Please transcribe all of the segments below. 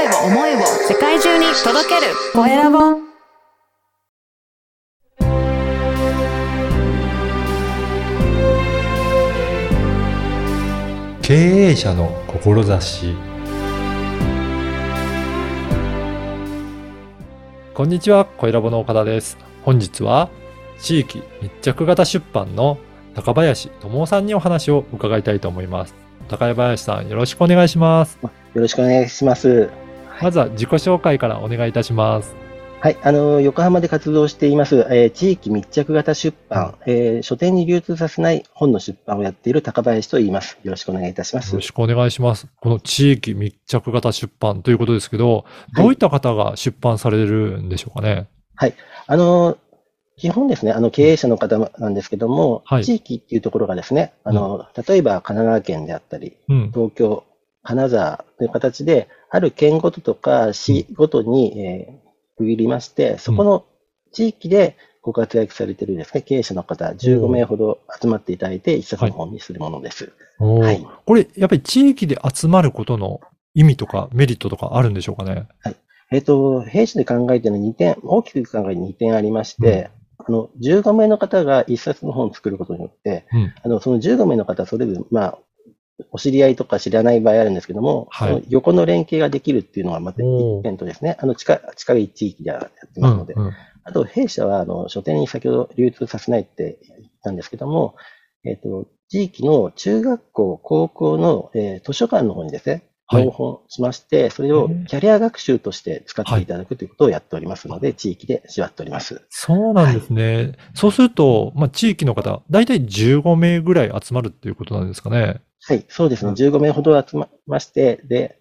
声を思いを世界中に届けるコエラボ経営者の志こんにちは、コエラボの岡田です。本日は地域密着型出版の高林智夫さんにお話を伺いたいと思います。高林さん、よろしくお願いします。よろしくお願いします。まずは自己紹介からお願いいたします。はい、あの、横浜で活動しています、えー地域密着型出版、えー書店に流通させない本の出版をやっている高林と言います。よろしくお願いいたしますよろ。しくお願いします。この地域密着型出版ということですけど、どういった方が出版されるんでしょうかね？あの、基本ですね、あの、経営者の方なんですけども、はい地域っていうところがですね、あの、例えば神奈川県であったり、うん。東京、金沢という形で、ある県ごととか市ごとに、えー区切りまして、そこの地域でご活躍されているですね、経営者の方15名ほど集まっていただいて、一冊の本にするものです。はい。これ、やっぱり地域で集まることの意味とかメリットとかあるんでしょうかね？えっ、と、弊社で考えているのは2点、大きく考えて2点ありまして、あの、15名の方が一冊の本を作ることによって、うん。あの、その15名の方、それぞれ、まあ、お知り合いとか知らない場合あるんですけども、はい。その横の連携ができるっていうのがまた一点とですね、あの、近近い地域でやってますので、うんうん。あと、弊社は、あの、書店に先ほど流通させないって言ったんですけども、えっ、と、地域の中学校、高校の、えー図書館の方にですね、はい納本しまして、それをキャリア学習として使っていただくということをやっておりますので、地域で縛っております。そうなんですね。そうすると、まあ、地域の方、だいたい15名ぐらい集まるっていうことなんですかね。はい、そうですね。うん15名ほど集まりまして、で、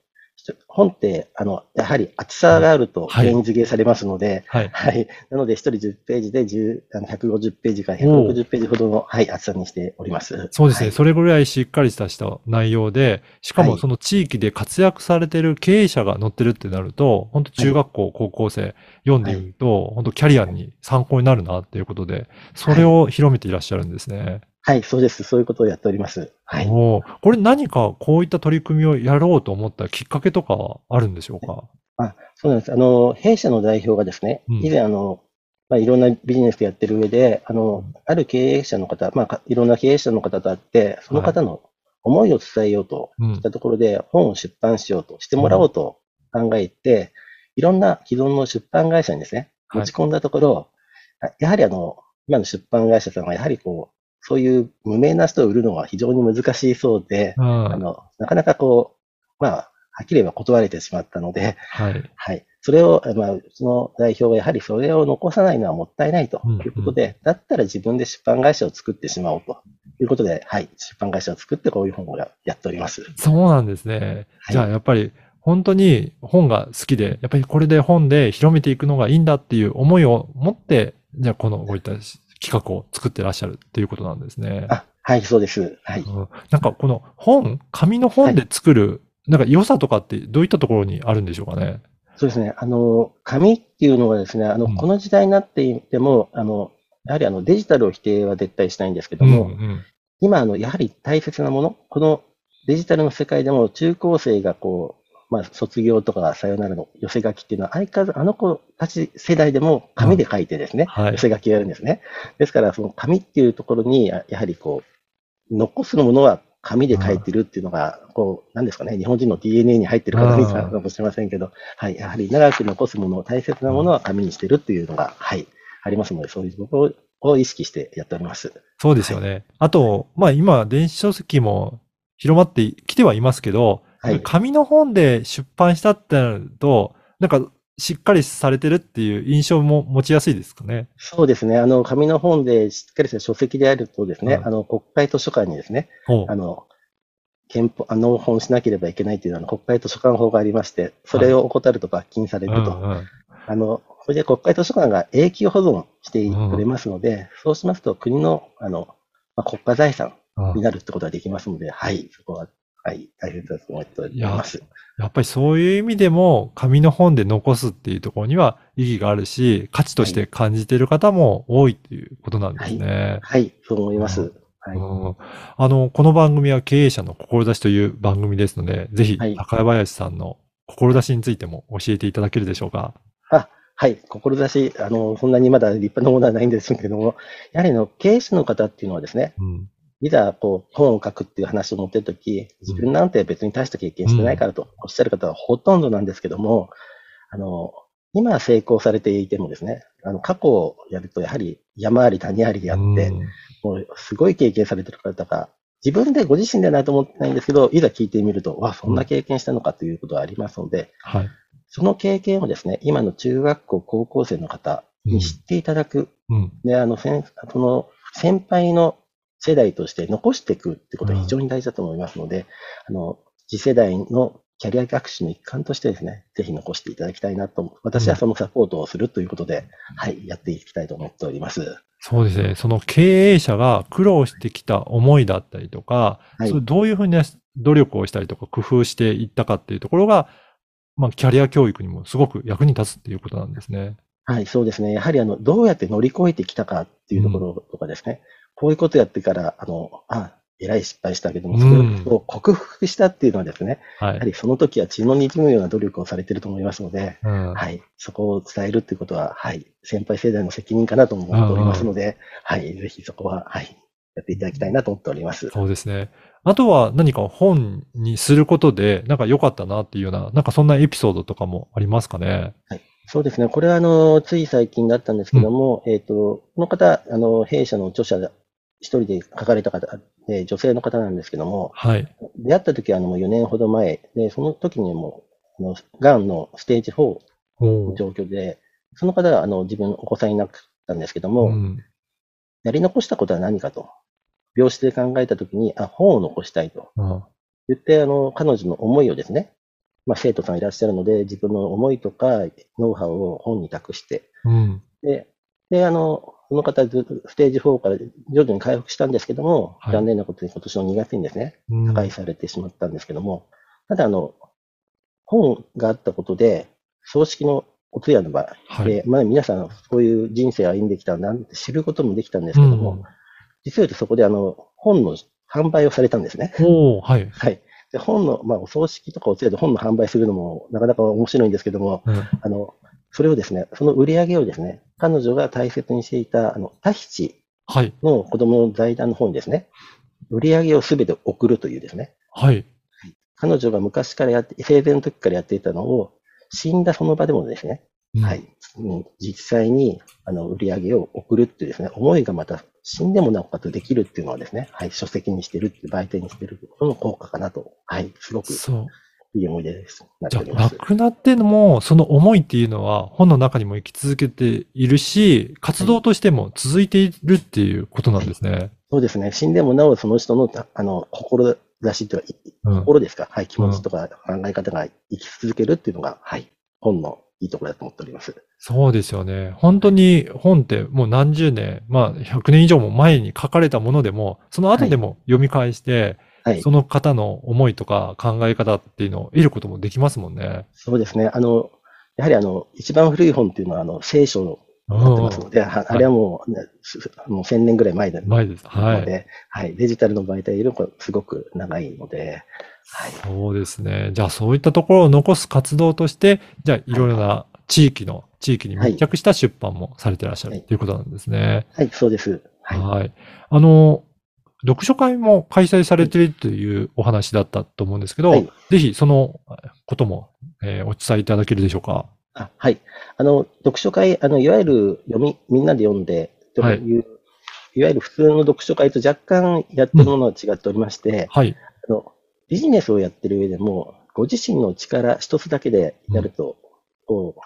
本って、あの、やはり厚さがあるとはい現実化されますので、はい。はい。なので、一人10ページで10あの150ページから160ページほどの、はい、厚さにしております。そうですね、はいそれぐらいしっかりしたした内容で、しかもはいその地域で活躍されてる経営者が載ってるってなると、本当中学校、高校生読んでみると、本当キャリアに参考になるなっていうことで、それを広めていらっしゃるんですね。はい、そうです。そういうことをやっております。はい。おーこれ何かこういった取り組みをやろうと思ったきっかけとかはあるんでしょうか？あ、そうなんです。あの、弊社の代表がですね、うん以前あの、まあ、いろんなビジネスでやってる上で、あの、ある経営者の方、まあか、いろんな経営者の方と会って、その方の思いを伝えようとうんしたところで、本を出版しようとしてもらおうと考えて、いろんな既存の出版会社にですね、はい持ち込んだところ、あやはりあの、今の出版会社さんはやはりこう、そういう無名な人を売るのは非常に難しいそうで、うんあの、なかなかこう、まあ、はっきり言えば断れてしまったので、はい。はい。それを、まあ、うちの代表はやはりそれを残さないのはもったいないということで、だったら自分で出版会社を作ってしまおうということで、はい。出版会社を作ってこういう本をやっております。そうなんですね。はいじゃあやっぱり本当に本が好きで、やっぱりこれで本で広めていくのがいいんだっていう思いを持って、じゃあこのこういった企画を作ってらっしゃるっていうことなんですね。あ、はい、そうです。はい。うんなんかこの本、紙の本で作る、なんか良さとかってどういったところにあるんでしょうかね？そうですね。あの、紙っていうのはですね、あの、うんこの時代になっていても、あの、やはりあの、デジタルを否定は絶対しないんですけどうんも、うん今、あの、やはり大切なもの、このデジタルの世界でも中高生がこう、まあ、卒業とかさよならの寄せ書きっていうのは、相変わらずあの子たち世代でも紙で書いてですね、はい寄せ書きをやるんですね。ですから、その紙っていうところに、ややはりこう、残すものは紙で書いてるっていうのが、こう、なんですかね、日本人の DNA に入ってる方みたいなのかもしれませんけど、はい、やはり長く残すもの、大切なものは紙にしてるっていうのが、はい、ありますので、そういうところを意識してやっております。そうですよね。あと、まあ今、電子書籍も広まってきてはいますけど、はい。紙の本で出版したってなると、なんかしっかりされてるっていう印象も持ちやすいですかね？そうですね。あの、紙の本でしっかりした書籍であるとですね、うんあの、国会図書館にですね、あの、憲法、あ納本しなければいけないというあの国会図書館法がありまして、それを怠ると罰金されると。うんうんあの、それで国会図書館が永久保存してくれますので、そうしますと国の、あの、まあ、国家財産うん。になるってことができますので、はい、そこは、はい、大変だと思っております。やっぱりそういう意味でも、紙の本で残すっていうところには意義があるし、価値として感じている方も多いっていうことなんですね。はい、そう思います。うはい。うんあの、この番組は経営者の志という番組ですので、ぜひはい、高林さんの志についても教えていただけるでしょうか？はい、志、あの、そんなにまだ立派なものはないんですけれども、やはりあの、経営者の方っていうのはですね、うん。いざこう本を書くっていう話を持ってるとき、自分なんて別に大した経験してないからとおっしゃる方はほとんどなんですけども、あの、今成功されていてもですね、あの、過去をやるとやはり山あり谷ありであって、うんもうすごい経験されてる方が、自分でご自身ではないと思ってないんですけど、いざ聞いてみると、わ、そんな経験したのかということはありますので、はい。その経験をですね、今の中学校、高校生の方に知っていただく。うん。で、あの、先その先輩の世代として残していくってことは非常に大事だと思いますので、あの、次世代のキャリア学習の一環としてですね、ぜひ残していただきたいなと、私はそのサポートをするということで、はい、やっていきたいと思っております。そうですね。その経営者が苦労してきた思いだったりとか、はいそれどういうふうに努力をしたりとか工夫していったかっていうところが、まあ、キャリア教育にもすごく役に立つっていうことなんですね。はい、そうですね。やはりあの、どうやって乗り越えてきたかっていうところとかですね、こういうことやってから、あの、あ、えらい失敗したけども、それうんを克服したっていうのはですね、は。やはいりその時は血の滲むような努力をされていると思いますので、うん。はい、そこを伝えるっていうことは、はい、先輩世代の責任かなと思っておりますので、はい、ぜひそこは、はい、やっていただきたいなと思っております。そうですね。あとは何か本にすることで、なんか良かったなっていうような、なんかそんなエピソードとかもありますかね？そうですね。これは、あの、つい最近だったんですけども、えっ、と、この方、あの、弊社の著者で、一人で書かれた方、えー女性の方なんですけども、はい。出会った時は、あの、もう4年ほど前、で、その時にもの、がんのステージ4おのー状況で、その方は、あの、自分、お子さんいなかったんですけども、うん。やり残したことは何かと、病室で考えた時に、あ、本を残したいとうん言って、あの、彼女の思いをですね、まあ、生徒さんいらっしゃるので、自分の思いとか、ノウハウを本に託して、うん。で、で、あの、その方、ずっとステージ4から徐々に回復したんですけども、はい残念なことに今年の2月にですね、うん破壊されてしまったんですけども、ただ、あの、本があったことで、葬式のお通夜の場合、はい。で、まあ皆さん、そういう人生を歩んできたなんて知ることもできたんですけども、うん実は言うとそこであの、本の販売をされたんですね。はい。はい。で、本の、まあ、お葬式とかお通夜で本の販売するのもなかなか面白いんですけども、うんあの、それをですね、その売り上げをですね、彼女が大切にしていた、あの、タヒチはい。の子供の財団の方にですね、売り上げをすべて送るというですね、はい。彼女が昔からやって、生前の時からやっていたのを、死んだその場でもですね、うん。はい、うん実際に、あの、売り上げを送るっていうですね、思いがまた死んでもなおかつできるっていうのはですね、はい、書籍にしてるっていう媒体にしてることの効果かなと、はい、すごくそう。いい思い出です。じゃあ、ております。亡くなっても、その思いっていうのは本の中にも生き続けているし、活動としても続いているっていうことなんですね。そうですね。死んでもなおその人の、あの、志というか、うん。心ですか、はい、気持ちとか考え方が生き続けるっていうのが、はい、本のいいところだと思っております。そうですよね。本当に本ってもう何十年、まあ100年以上も前に書かれたものでも、その後でも読み返して、はいそ。の方の思いとか考え方っていうのを得ることもできますもんね。そうですね。あの、やはりあの、一番古い本っていうのは、あの、聖書になってますので、はあれはもう、ねすもう1000年ぐらい前な前です。はい。ので、はい、デジタルの媒体よりもすごく長いので、はい。そうですね。じゃあそういったところを残す活動として、じゃあいろいろな地域の、地域に密着した出版もされてらっしゃるはいということなんですね。はい、そうです。はい。はい。あの、読書会も開催されているというお話だったと思うんですけど、はいぜひそのことも、えーお伝えいただけるでしょうか？あはい。あの、読書会、あの、いわゆる読み、みんなで読んで、とはいいう、い、わゆる普通の読書会と若干やってるものは違っておりまして、はい。あの、ビジネスをやってる上でも、ご自身の力一つだけでやると、こう、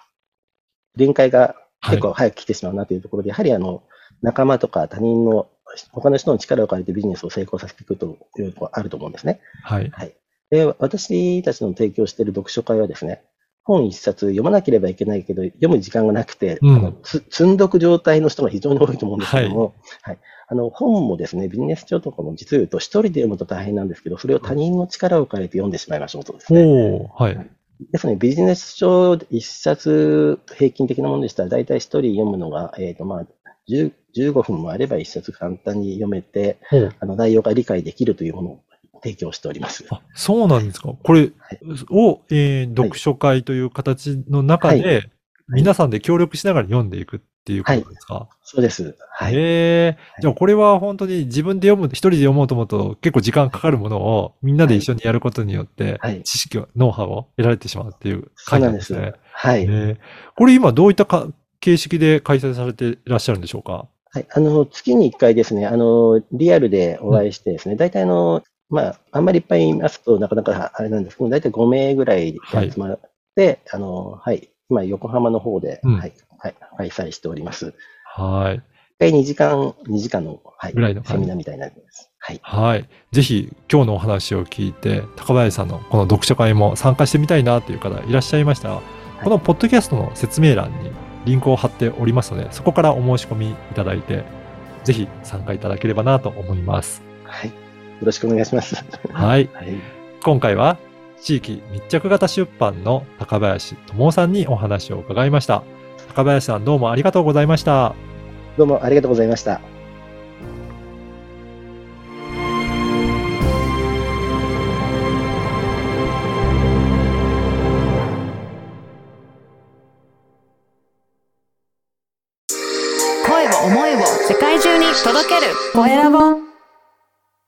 限界がはい結構早く来てしまうなというところで、やはりあの、仲間とか他人の、他の人の力を借りてビジネスを成功させていくというのがあると思うんですね。はい。はい。で、私たちの提供している読書会はですね、本一冊読まなければいけないけど、読む時間がなくて、うんあのつ積んどく状態の人が非常に多いと思うんですけども、はい。あの、本もですね、ビジネス書とかも実を言うと一人で読むと大変なんですけど、それを他人の力を借りて読んでしまいましょうとですね。おー、はい。ですね、ビジネス書一冊平均的なものでしたら、大体一人読むのが、えっ、と、まあ、10 15分もあれば一冊簡単に読めて、ほうあの、内容が理解できるというもの提供しております。あ、そうなんですか。これはいを、えー読書会という形の中で、皆さんで協力しながら読んでいくっていうことですか、そうです。はい。へえ。じゃあこれは本当に自分で読む、一人で読もうと思うと結構時間かかるものをみんなで一緒にやることによって、はい知識を、ノウハウを得られてしまうっていうそう会なです。なんんですね。はい。へえこれ今どういったか形式で開催されていらっしゃるんでしょうか？はい。あの、月に1回ですね、あの、リアルでお会いしてですね、大体あの、まあ、あんまりいっぱいいますとなかなかあれなんですけど、大体5名ぐらいで集まって、あの、はい。今、横浜の方で、うんはい、はい、開催しております。はい。1回2時間、2時間の、はい、ぐらいのセミナーみたいになります。はい。はい。ぜひ今日のお話を聞いて、高林さんのこの読書会も参加してみたいなという方いらっしゃいましたら、このポッドキャストの説明欄にリンクを貼っておりますので、そこからお申し込みいただいて、ぜひ参加いただければなと思います。はい。よろしくお願いします。はい。はい。今回は地域密着型出版の高林智夫さんにお話を伺いました。高林さんどうもありがとうございました。どうもありがとうございました。